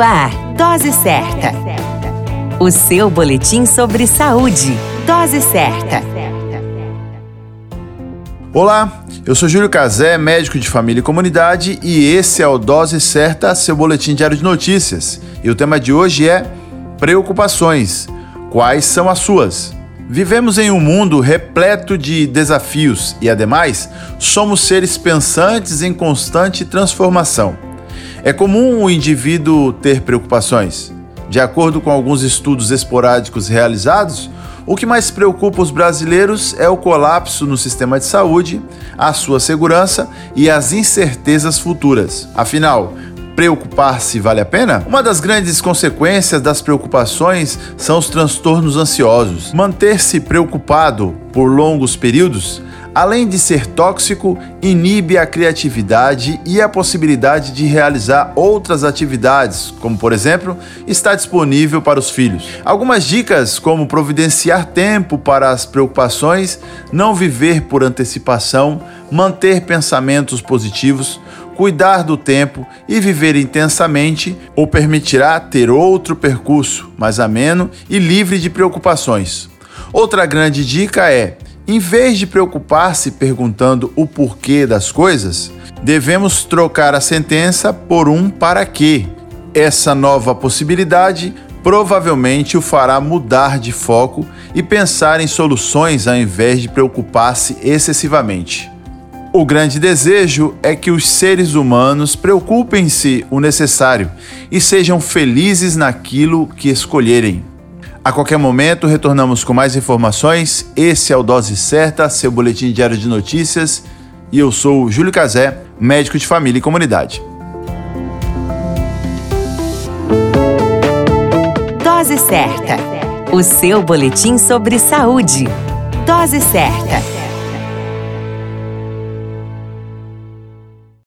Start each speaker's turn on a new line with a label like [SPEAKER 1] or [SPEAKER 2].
[SPEAKER 1] Ar, Dose Certa. O seu boletim sobre saúde. Dose Certa.
[SPEAKER 2] Olá, eu sou Júlio Cazé, médico de família e comunidade, e esse é o Dose Certa, seu boletim diário de notícias. E o tema de hoje é preocupações. Quais são as suas? Vivemos em um mundo repleto de desafios e, ademais, somos seres pensantes em constante transformação. É comum o indivíduo ter preocupações. De acordo com alguns estudos esporádicos realizados, o que mais preocupa os brasileiros é o colapso no sistema de saúde, a sua segurança e as incertezas futuras. Afinal, preocupar-se vale a pena? Uma das grandes consequências das preocupações são os transtornos ansiosos. Manter-se preocupado por longos períodos além de ser tóxico, inibe a criatividade e a possibilidade de realizar outras atividades, como por exemplo, estar disponível para os filhos. Algumas dicas como providenciar tempo para as preocupações, não viver por antecipação, manter pensamentos positivos, cuidar do tempo e viver intensamente ou permitirá ter outro percurso mais ameno e livre de preocupações. Outra grande dica é em vez de preocupar-se perguntando o porquê das coisas, devemos trocar a sentença por um para quê. Essa nova possibilidade provavelmente o fará mudar de foco e pensar em soluções ao invés de preocupar-se excessivamente. O grande desejo é que os seres humanos preocupem-se o necessário e sejam felizes naquilo que escolherem. A qualquer momento retornamos com mais informações. Esse é o Dose Certa, seu boletim diário de notícias. E eu sou o Júlio Cazé, médico de família e comunidade.
[SPEAKER 1] Dose Certa, o seu boletim sobre saúde. Dose Certa.